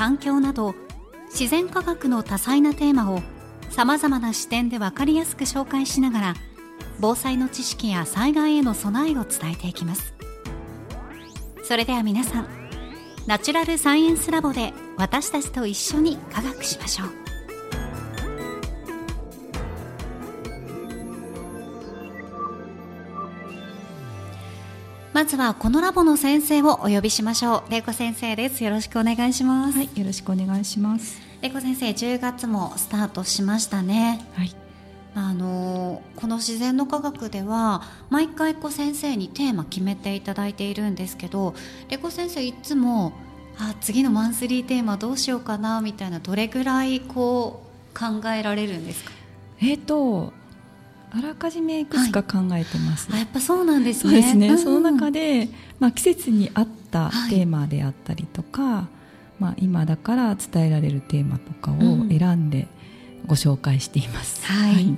環境など自然科学の多彩なテーマをさまざまな視点で分かりやすく紹介しながら防災の知識や災害への備えを伝えていきます。それでは皆さんナチュラルサイエンスラボで私たちと一緒に科学しましょう。まずはこのラボの先生をお呼びしましょう。玲子先生です。よろしくお願いします。はい、よろしくお願いします。玲子先生10月もスタートしましたね。はい、あのこの自然の科学では毎回こう先生にテーマ決めていただいているんですけどレコ先生いつもあ次のマンスリーテーマどうしようかなみたいなどれぐらいこう考えられるんですか？えっ、と、あらかじめいくつか考えてます。あやっぱそうなんですね。そうですね。ん。その中で、まあ季節に合ったはい。テーマであったりとか、まあ今だから伝えられるテーマとかをうん。選んでご紹介しています。はい、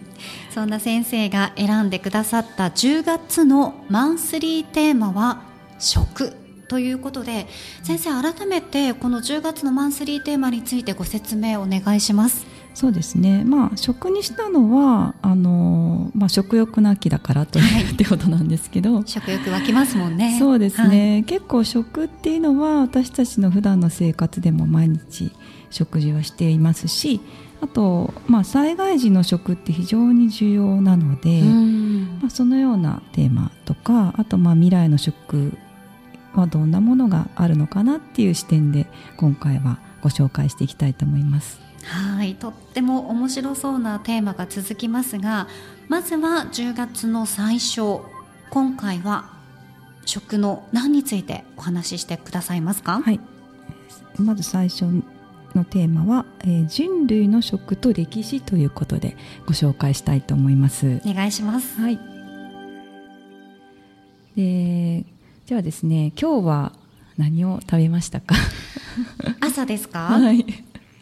そんな先生が選んでくださった10月のマンスリーテーマは食ということで先生改めてこの10月のマンスリーテーマについてご説明お願いしますそうですね。まあ食にしたのはあのまあ食欲の秋だからという、はいってことなんですけど。食欲湧きますもんねそうですね、結構食っていうのは私たちの普段の生活でも毎日食事はしていますしあと、まあ、災害時の食って非常に重要なので、まあ、そのようなテーマとかあとまあ未来の食はどんなものがあるのかなっていう視点で今回はご紹介していきたいと思います。はいとっても面白そうなテーマが続きますがまずは10月の最初今回は食の何についてお話ししてくださいますか？はい、まず最初のテーマは、えー人類の食と歴史ということでご紹介したいと思います。お願いしますはい。で、じゃあですね、今日は何を食べましたか？朝ですか、はい。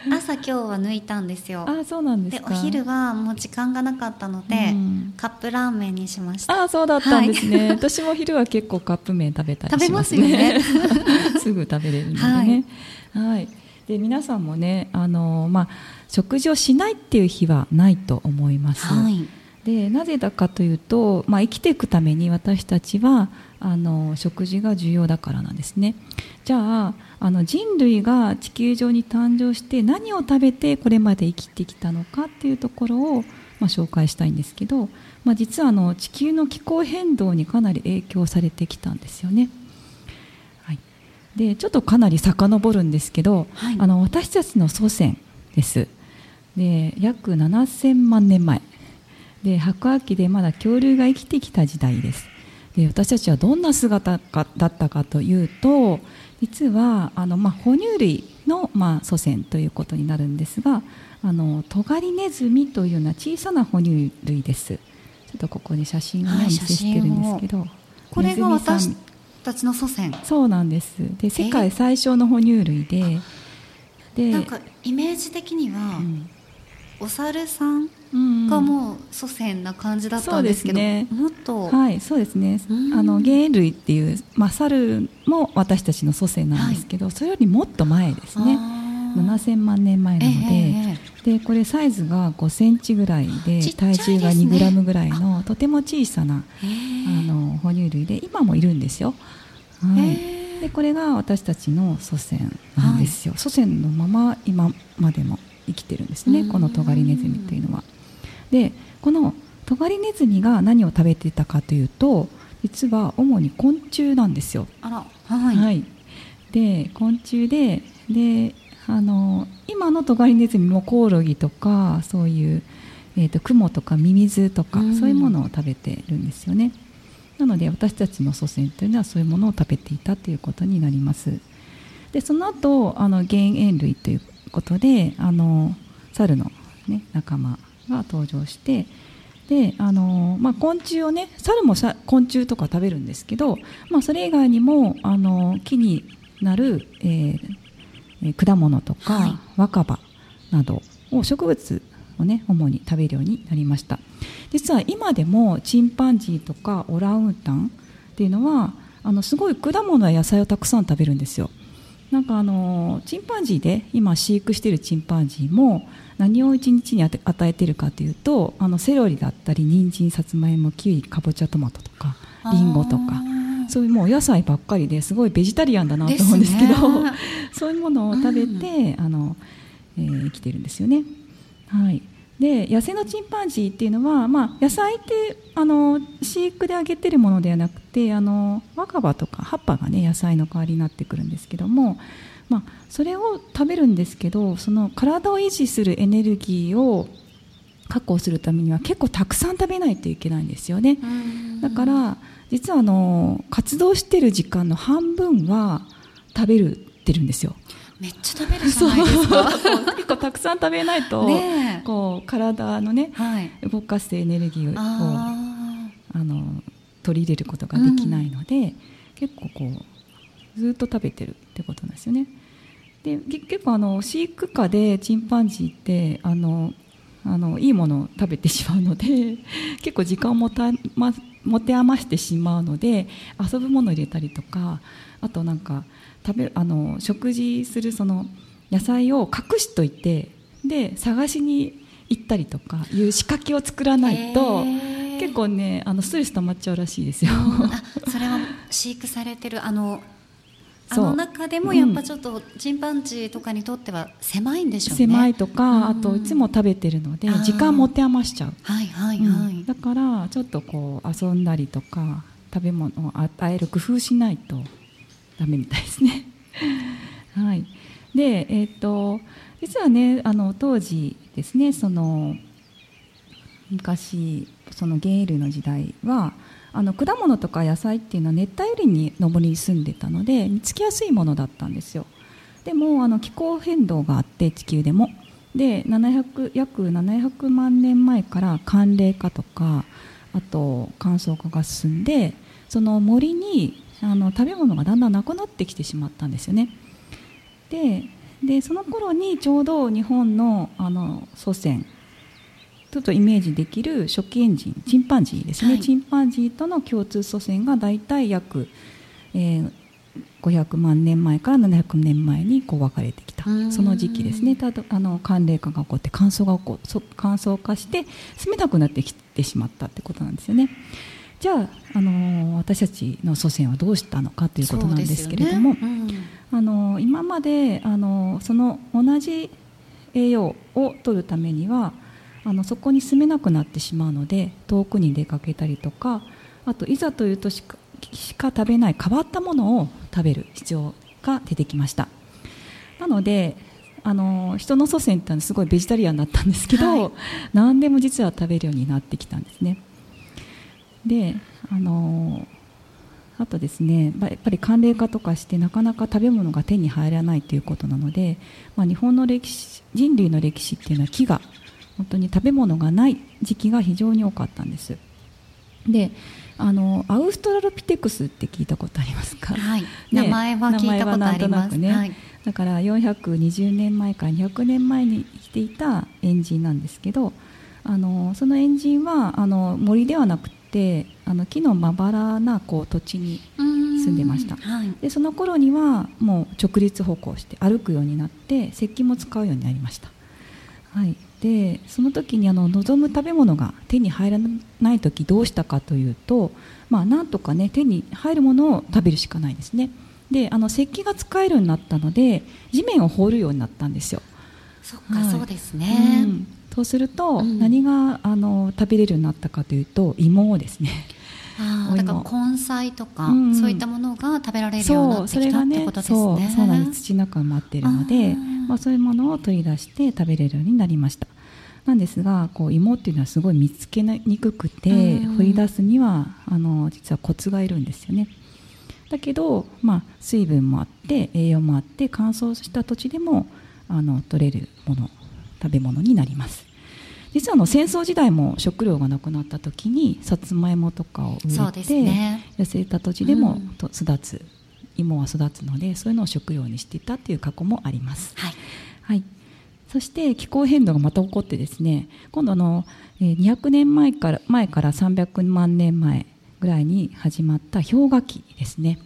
朝今日は抜いたんですよあ、そうなんでですおか。昼はもう時間がなかったので、うんカップラーメンにしましたあ、そうだったんですね。私も昼は結構カップ麺食べたりしますね。すぐ食べれるのでね。はい。で、皆さんもね、あの、まあ、食事をしないっていう日はないと思います。はいでなぜだかというと、まあ、生きていくために私たちはあの食事が重要だからなんですね。じゃああの人類が地球上に誕生して何を食べてこれまで生きてきたのかっていうところを、まあ、紹介したいんですけど、まあ、実はあの地球の気候変動にかなり影響されてきたんですよね。はい、でちょっとかなり遡るんですけど、はい。あの私たちの祖先です。で約7000万年前。で白亜紀でまだ恐竜が生きてきた時代です。で私たちはどんな姿かだったかというと実はあの、まあ、哺乳類の、まあ、祖先ということになるんですがあのトガリネズミというような小さな哺乳類です。ちょっとここに写真を、お見せしてるんですけどこれが私たちの祖先。そうなんです。で世界最小の哺乳類ででなんかイメージ的には、うん。お猿さんがもう祖先な感じだったんですけど、そうですもっと、はい、そうですね。うん。あの原類っていう、まあ、猿も私たちの祖先なんですけど、それよりもっと前ですね。あー。7000万年前なので、ええええでこれサイズが5センチぐらいで体重が2グラムぐらいのとても小さなえ。あの哺乳類で今もいるんですよ。はい。へえ。でこれが私たちの祖先なんですよ、祖先のまま今までも生きてるんですねこのトガリネズミというのは。でこのトガリネズミが何を食べていたかというと実は主に昆虫なんですよ。あらはい、はい、で昆虫でであの今のトガリネズミもコオロギとかそういう、えーと、クモとかミミズとか、そういうものを食べてるんですよね。なので私たちの祖先というのはそういうものを食べていたということになります。でその後あの減塩類ということであの猿の、ね、仲間が登場してであの、まあ、昆虫をね猿もさ昆虫とか食べるんですけど、まあ、それ以外にもあの木になる、えー、果物とか、はい、若葉などを植物をね主に食べるようになりました。実は今でもチンパンジーとかオランウータンっていうのはあのすごい果物や野菜をたくさん食べるんですよなんかあのチンパンジーで今飼育しているチンパンジーも何を一日に与えているかというとあのセロリだったり人参さつまいもキウイかぼちゃトマトとかりんごとかそういうもう野菜ばっかりですごいベジタリアンだなと思うんですけど そういうものを食べて、うん、あのえー、生きてるんですよね。はい、で野生のチンパンジーっていうのは、まあ、野菜ってあの飼育であげてるものではなくてあの若葉とか葉っぱがね野菜の代わりになってくるんですけども、まあ、それを食べるんですけどその体を維持するエネルギーを確保するためには結構たくさん食べないといけないんですよね。だから実はあの活動してる時間の半分は食べるってるんですよめっちゃ食べるじゃないですか。結構たくさん食べないと、ね、こう体のね、はい、動かすエネルギーをあの取り入れることができないので、うん、結構こうずっと食べてるってことなんですよね。で結構あの飼育下でチンパンジーってあのあのいいものを食べてしまうので結構時間をもた、ま、持て余してしまうので遊ぶものを入れたりとかあとなんか食べあの食事するその野菜を隠しといてで探しに行ったりとかいう仕掛けを作らないと結構ねあのストレス溜まっちゃうらしいですよ。それは飼育されてるあのあの中でもやっぱちょっとチンパンジーとかにとっては狭いんでしょうね。狭いとか、あといつも食べてるので時間持て余しちゃう。はいはいはい、だからちょっとこう遊んだりとか食べ物を与える工夫しないとダメみたいですね。はい。で、えっ、ー、と実はねあの当時ですねその昔その原油の時代はあの果物とか野菜っていうのは熱帯雨林に上り住んでたので見つけやすいものだったんですよ。でもあの気候変動があって地球でも。で700約700万年前から寒冷化とかあと乾燥化が進んでその森にあの食べ物がだんだんなくなってきてしまったんですよね。ででその頃にちょうど日本のあの祖先ちょっとイメージできる初期エンジンチンパンジーですね、はい、チンパンジーとの共通祖先が大体約、えー、500万年前から700年前にこう分かれてきた。その時期ですね。ただあの寒冷化が起こって乾燥が起こ乾燥化して住めなくなってきてしまったってことなんですよね。じゃあ、あの私たちの祖先はどうしたのかということなんですけれども、ね。うん、あの今まであのその同じ栄養を取るためにはあのそこに住めなくなってしまうので遠くに出かけたりとかあといざというとしかしか食べない変わったものを食べる必要が出てきました。なのであの人の祖先ってすごいベジタリアンだったんですけど、はい、何でも実は食べるようになってきたんですね。であのあとですねやっぱり寒冷化とかしてなかなか食べ物が手に入らないということなので、まあ、日本の歴史人類の歴史っていうのは飢餓本当に食べ物がない時期が非常に多かったんです。であのアウストラロピテクスって聞いたことありますか、はい、ね、名前は聞いたことあります。ね、はい、だから420年前から200年前に生きていたエンジンなんですけどあのそのエンジンはあの森ではなくてあの木のまばらなこう土地に住んでました、はい、でその頃にはもう直立歩行して歩くようになって石器も使うようになりました、はい、でその時にあの望む食べ物が手に入らない時どうしたかというと、まあ、なんとかね手に入るものを食べるしかないですね。であの石器が使えるようになったので地面を掘るようになったんですよ。そっか、はい、そうですね、うん、そうすると、何があの食べれるようになったかというと芋ですね。あだから根菜とか、うん、そういったものが食べられるようになってきたってことですね。そうそうなんです。土の中に待っているのでまあ、そういうものを取り出して食べれるようになりました。なんですがこう芋っていうのはすごい見つけにくくて、掘り出すにはあの実はコツがいるんですよね。だけど、まあ、水分もあって栄養もあって乾燥した土地でもあの取れるもの食べ物になります実はあの戦争時代も食料がなくなった時にさつまいもとかを植えて、ね、痩せた土地でも育つ、芋は育つのでそういうのを食料にしていたという過去もあります。はい、はい、そして気候変動がまた起こってですね今度の200年前から前から300万年前ぐらいに始まった氷河期ですね。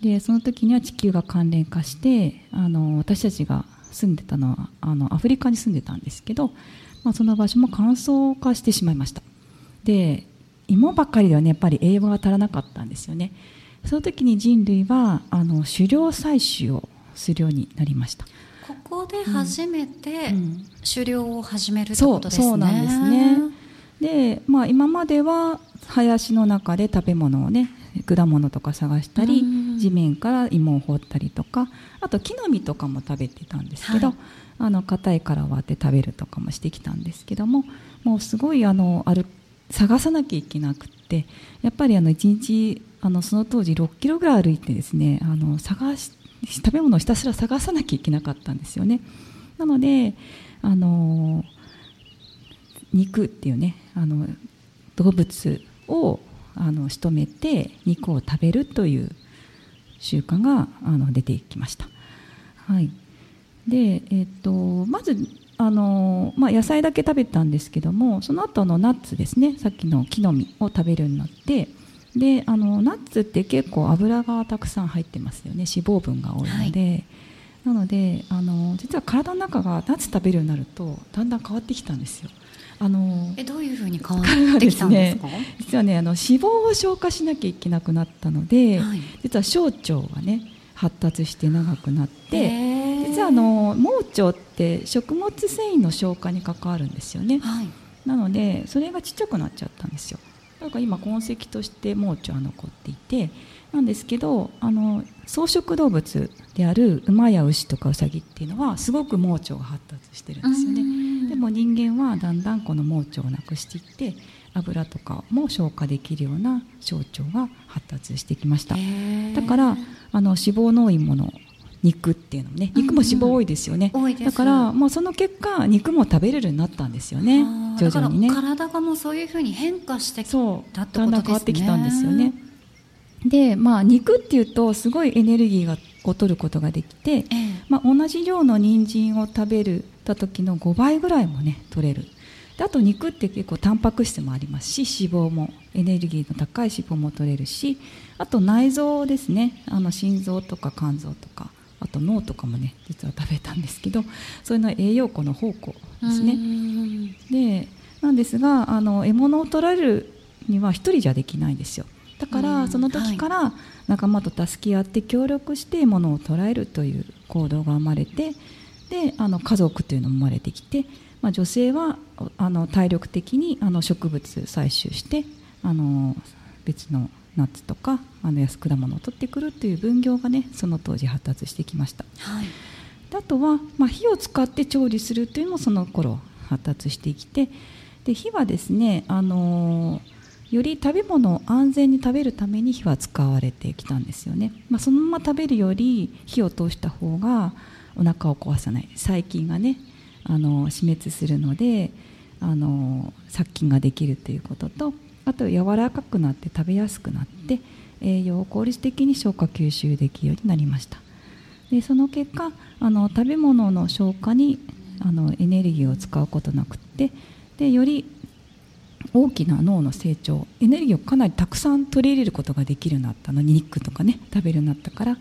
でその時には地球が関連化してあの私たちが住んでたのはあのアフリカに住んでたんですけどまあ、その場所も乾燥化してしまいました。で芋ばっかりではねやっぱり栄養が足らなかったんですよね。その時に人類はあの狩猟採取をするようになりました。ここで初めて狩猟を始めるってことですね、そうなんですね。で、まあ、今までは林の中で食べ物をね果物とか探したり、地面から芋を掘ったりとかあと木の実とかも食べてたんですけど、はい、あの硬い殻割って食べるとかもしてきたんですけどももうすごいあのある探さなきゃいけなくってやっぱりあの1日あのその当時6キロぐらい歩いてですねあの探し食べ物をひたすら探さなきゃいけなかったんですよね。なのであの肉っていうねあの動物をあの仕留めて肉を食べるという習慣があの出てきました。はい、で、えーと、まずあの、まあ、野菜だけ食べたんですけどもその後のナッツですね。さっきの木の実を食べるようになってであのナッツって結構油がたくさん入ってますよね。脂肪分が多いので、はい、なのであの実は体の中がナッツ食べるようになるとだんだん変わってきたんですよ。あのえどういうふうに変わってきたんですか、ね、実はねあの脂肪を消化しなきゃいけなくなったので、はい、実は小腸がね発達して長くなって実はあの盲腸って食物繊維の消化に関わるんですよね、はい、なのでそれがちっちゃくなっちゃったんですよ。だから今痕跡として盲腸は残っていてなんですけどあの草食動物である馬や牛とかウサギっていうのはすごく盲腸が発達してるんですよねでも人間はだんだんこの盲腸をなくしていって油とかも消化できるような小腸が発達してきました。だからあの脂肪の多いもの肉っていうのもね肉も脂肪多いですよね、うんうん、だからもうその結果肉も食べれるようになったんですよね。徐々にね。体がもうそういうふうに変化してきたってことですね。だんだん変わってきたんですよね。でまあ肉っていうとすごいエネルギーがを取ることができて、ええ、まあ、同じ量の人参を食べるた時の5倍ぐらいもね取れるであと肉って結構タンパク質もありますし脂肪もエネルギーの高い脂肪も取れるしあと内臓ですねあの心臓とか肝臓とかあと脳とかもね実は食べたんですけどそういうのは栄養庫の宝庫ですね。でなんですがあの獲物を取られるには1人じゃできないんですよ。だからその時から仲間と助け合って協力して獲物を捕らえるという行動が生まれてであの家族というのも生まれてきて、まあ、女性はあの体力的にあの植物採集してあの別のナッツとかあの安果物を取ってくるという分業がねその当時発達してきました、はい、あとは、まあ、火を使って調理するというのもその頃発達してきてで火はですね、あのー、より食べ物を安全に食べるために火は使われてきたんですよね、まあ、そのまま食べるより火を通した方がお腹を壊さない。細菌がね、あの、死滅するので、あの、殺菌ができるということとあと柔らかくなって食べやすくなって栄養を効率的に消化吸収できるようになりました。でその結果あの食べ物の消化にあのエネルギーを使うことなくってでより大きな脳の成長エネルギーをかなりたくさん取り入れることができるようになったのに肉とかね食べるようになったから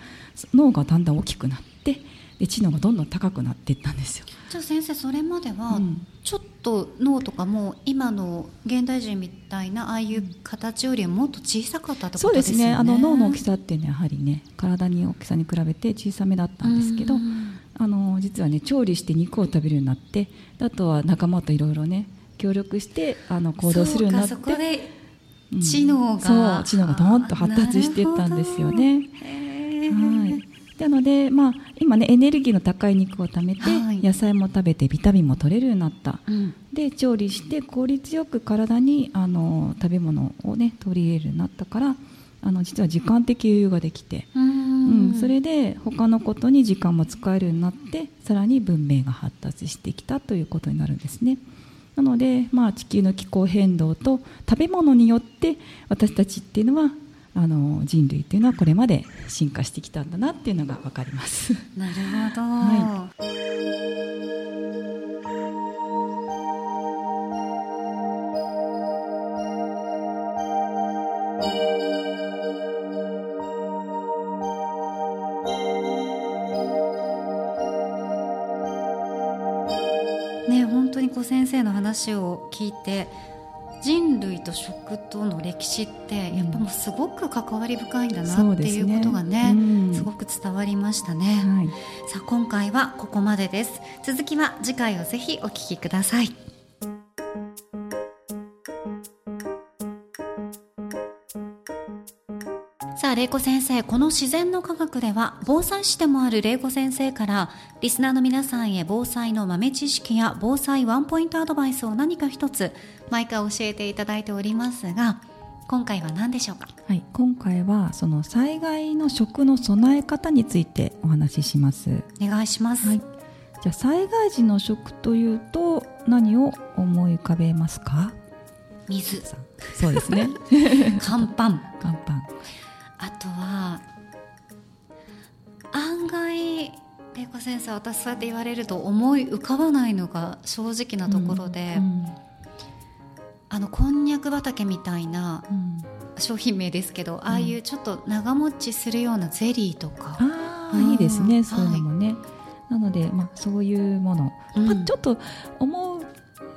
脳がだんだん大きくなってで知能がどんどん高くなっていったんですよ。じゃあ先生それまでは、ちょっと脳とかも今の現代人みたいなああいう形よりもっと小さかったってことですね、そうですね。あの脳の大きさっていうのはやはりね体に大きさに比べて小さめだったんですけどあの実はね調理して肉を食べるようになってあとは仲間といろいろね協力してあの行動するようになって。そこで知能が、知能がどんと発達していったんですよね。はい。なので、まあ、今ねエネルギーの高い肉を食べて、はい、野菜も食べてビタミンも取れるようになった、うん、で調理して効率よく体にあの食べ物をね取り入れるようになったからあの実は時間的余裕ができて、うん、それで他のことに時間も使えるようになってさらに文明が発達してきたということになるんですね。なので、まあ、地球の気候変動と食べ物によって私たちっていうのはあの人類っていうのはこれまで進化してきたんだなっていうのが分かります。なるほど、はい話を聞いて人類と食との歴史ってやっぱもうすごく関わり深いんだなっていうことがね、ねうん、すごく伝わりましたね、はい、さあ今回はここまでです。続きは次回をぜひお聞きくださいさあ、玲子先生、この自然の科学では、防災士でもある玲子先生から、リスナーの皆さんへ防災の豆知識や防災ワンポイントアドバイスを何か一つ、毎回教えていただいておりますが、今回は何でしょうか？はい、今回はその災害の食の備え方についてお話しします。お願いします。はい、じゃあ災害時の食というと何を思い浮かべますか？水。そうですね。乾パン。乾パン。あとは案外玲子先生私そうやって言われると思い浮かばないのが正直なところで、うんうん、あのこんにゃく畑みたいな商品名ですけど、うん、ああいうちょっと長持ちするようなゼリーとか、ああ、いいですねそういうのもね、はい、なので、まあ、そういうもの、まあ、ちょっと思う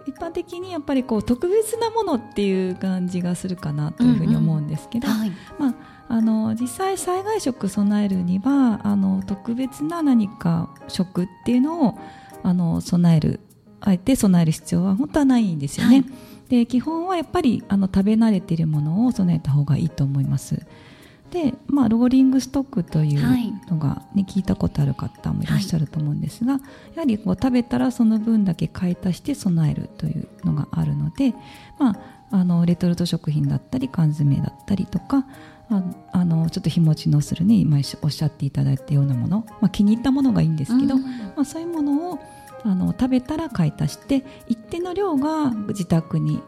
一般的にやっぱりこう特別なものっていう感じがするかなというふうに思うんですけど、うんうんはい、まああの実際災害食備えるにはあの特別な何か食っていうのをあの備えるあえて備える必要は本当はないんですよね。はい、で基本はやっぱりあの食べ慣れているものを備えた方がいいと思います。で、まあ、ローリングストックというのがね、はい、聞いたことある方もいらっしゃると思うんですが、はい、やはりこう食べたらその分だけ買い足して備えるというのがあるので、まあ、あのレトルト食品だったり缶詰だったりとかああのちょっと日持ちのするね今おっしゃっていただいたようなもの、まあ、気に入ったものがいいんですけど、うん、まあ、そういうものをあの食べたら買い足して一定の量が自宅に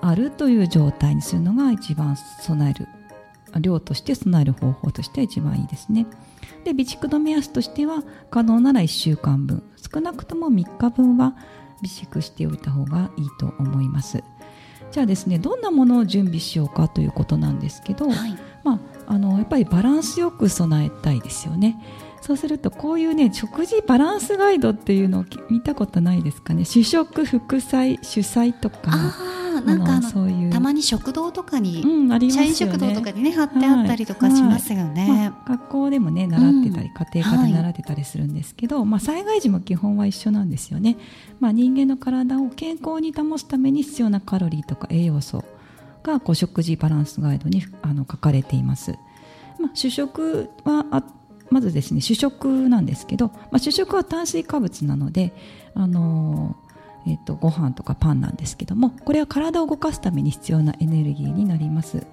あるという状態にするのが一番備える量として備える方法としては一番いいですね。で備蓄の目安としては可能なら1週間分。少なくとも3日分は備蓄しておいた方がいいと思います。じゃあですねどんなものを準備しようかということなんですけど、はい、まあ、あのやっぱりバランスよく備えたいですよね。そうするとこういうね食事バランスガイドっていうのを見たことないですかね。主食副菜主菜とかなんかそういうたまに食堂とかに、うん、ね、社員食堂とかにね貼ってあったりとかしますよね、はいはいまあ、学校でもね習ってたり、うん、家庭科で習ってたりするんですけど、はい、まあ、災害時も基本は一緒なんですよね、まあ、人間の体を健康に保つために必要なカロリーとか栄養素がこう食事バランスガイドにあの書かれています、まあ、主食はあまずですね主食なんですけど、まあ、主食は炭水化物なのであのえーと、ご飯とかパンなんですけどもこれは体を動かすために必要なエネルギーになります。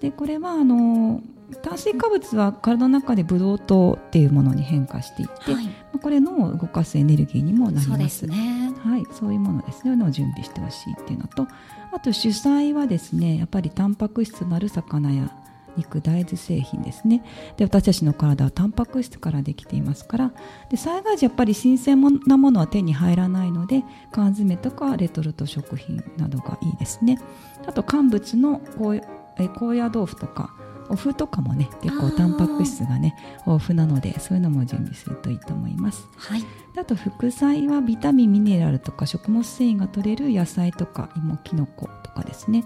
でこれはあの炭水化物は体の中でブドウ糖っていうものに変化していって、はい、これの動かすエネルギーにもなります。そう、ね、はい、そういうものですね。のを準備してほしいっていうのとあと主菜はですねやっぱりタンパク質のある魚や肉大豆製品ですね。で私たちの体はタンパク質からできていますから。で災害時やっぱり新鮮なものは手に入らないので缶詰とかレトルト食品などがいいですね。あと乾物の高野豆腐とかお麩とかもね結構タンパク質がね豊富なのでそういうのも準備するといいと思います、はい、あと副菜はビタミンミネラルとか食物繊維が取れる野菜とか芋きのことかですね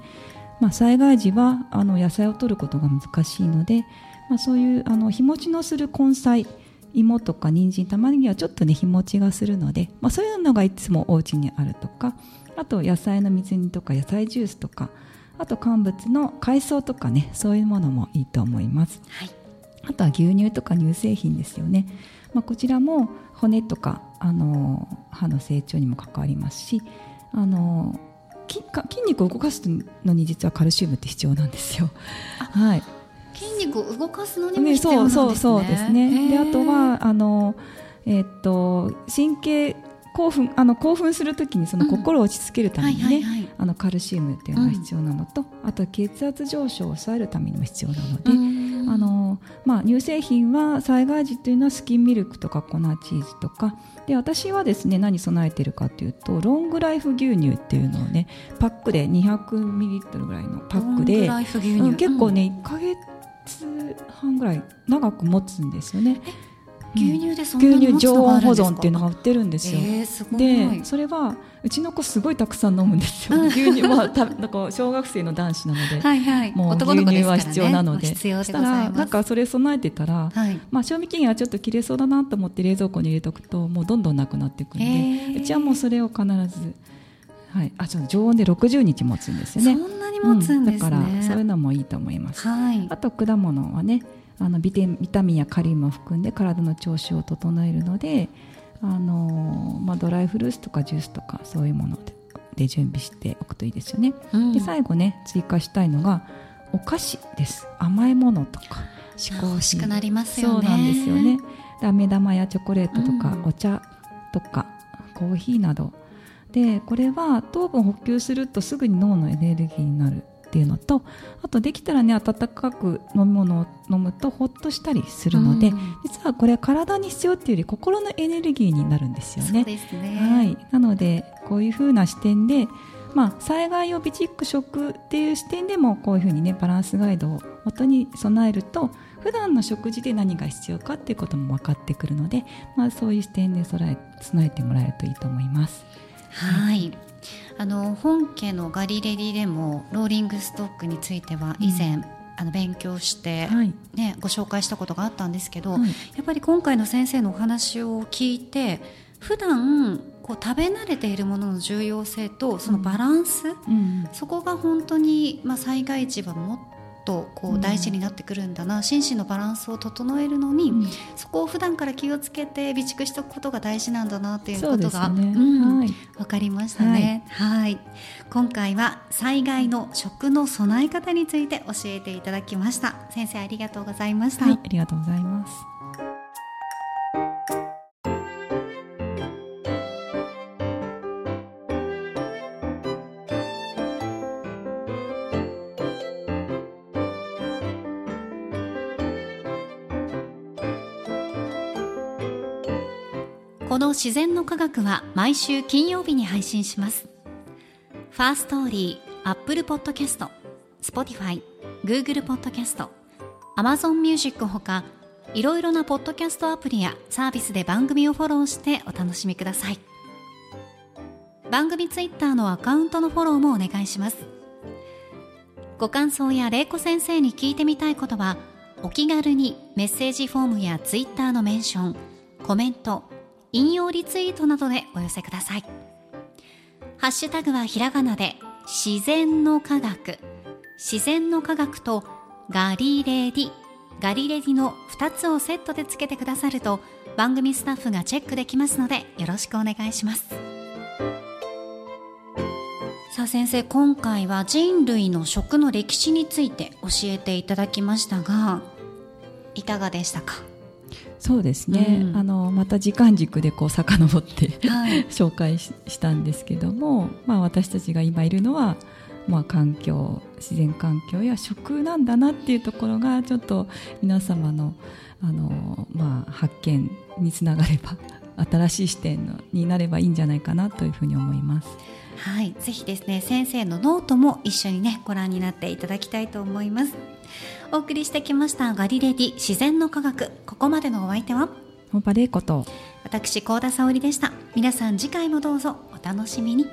まあ、災害時はあの野菜を取ることが難しいので、まあ、そういうあの日持ちのする根菜芋とか人参玉ねぎはちょっとね日持ちがするので、まあ、そういうのがいつもお家にあるとかあと野菜の水煮とか野菜ジュースとかあと乾物の海藻とかねそういうものもいいと思います、はい、あとは牛乳とか乳製品ですよね、まあ、こちらも骨とかあの歯の成長にも関わりますしあの筋肉を動かすのに実はカルシウムって必要なんですよ。はい、筋肉を動かすのにも必要なんですね。そうそうそうですね。であとはあのえー、っと神経興奮あの興奮するときにその心を落ち着けるためにね、あのカルシウムっていうのが必要なのと、うん、あと血圧上昇を抑えるためにも必要なので、あのまあ、乳製品は災害時というのはスキンミルクとか粉チーズとか。で私はですね何備えてるかというとロングライフ牛乳っていうのをねパックで200ミリリットルぐらいのパックで、うん、結構ね1か月半ぐらい長く持つんですよね。牛乳でそんなに牛乳常温保存っていうのが売ってるんですよ。えー、でそれはうちの子すごいたくさん飲むんですよ。牛乳はたなんか小学生の男子なので、はいはい、もう牛乳は必要なので、そしたらなんかそれ備えてたら、はい、まあ賞味期限はちょっと切れそうだなと思って冷蔵庫に入れとくともうどんどんなくなっていくんで、えー、うちはもうそれを必ず。はい、あちょっと常温で60日持つんですよね。そんなに持つんですね、うん、だからそういうのもいいと思います。はい、あと果物はね、あのビタミンやカリウムを含んで体の調子を整えるのであの、まあ、ドライフルーツとかジュースとかそういうものでで準備しておくといいですよね、うん、で最後ね追加したいのがお菓子です。甘いものとか。嗜好品くなりますよね。そうなんですよね。飴玉やチョコレートとか、うん、お茶とかコーヒーなど。でこれは糖分補給するとすぐに脳のエネルギーになるっていうのとあとできたらね温かく飲み物を飲むとほっとしたりするので、うん、実はこれは体に必要っていうより心のエネルギーになるんですよね。ねはい、なのでこういうふうな視点でまあ、災害を備蓄食っていう視点でもこういうふうにねバランスガイドを元に備えると普段の食事で何が必要かっていうことも分かってくるので、まあ、そういう視点で備え備えてもらえるといいと思います。はい、あの本家のガリレディでもローリングストックについては以前、うん、あの勉強して、はい、ね、ご紹介したことがあったんですけど、はい、やっぱり今回の先生のお話を聞いて普段こう食べ慣れているものの重要性とそのバランス、うん、そこが本当に、まあ、災害時はもっとこう大事になってくるんだな、うん、心身のバランスを整えるのに、うん、そこを普段から気をつけて備蓄しておくことが大事なんだなっていうことが、ねうんはい、分かりましたね、はい、はい、今回は災害の食の備え方について教えていただきました。先生ありがとうございました、はい、ありがとうございますこの自然の科学は毎週金曜日に配信します。 Firstory、 Apple Podcast、 Spotify、 Google Podcast、 Amazon Music ほかいろいろなポッドキャストアプリやサービスで番組をフォローしてお楽しみください。番組ツイッターのアカウントのフォローもお願いします。ご感想や玲子先生に聞いてみたいことはお気軽にメッセージフォームやツイッターのメンションコメント引用リツイートなどでお寄せください。ハッシュタグはひらがなで自然の科学。自然の科学とガリレディ。ガリレディの2つをセットでつけてくださると番組スタッフがチェックできますのでよろしくお願いします。さあ先生今回は人類の食の歴史について教えていただきましたがいかがでしたか？そうですね、うん、あのまた時間軸でこう遡ってはい、紹介したんですけども、まあ、私たちが今いるのは、まあ、環境自然環境や食なんだなっていうところがちょっと皆様のあの、まあ、発見につながれば 新しい視点になればいいんじゃないかなというふうに思います。はい、ぜひですね先生のノートも一緒にねご覧になっていただきたいと思います。お送りしてきましたガリレディ自然の科学。ここまでのお相手は？本場玲子と。私高田沙織でした。皆さん次回もどうぞお楽しみに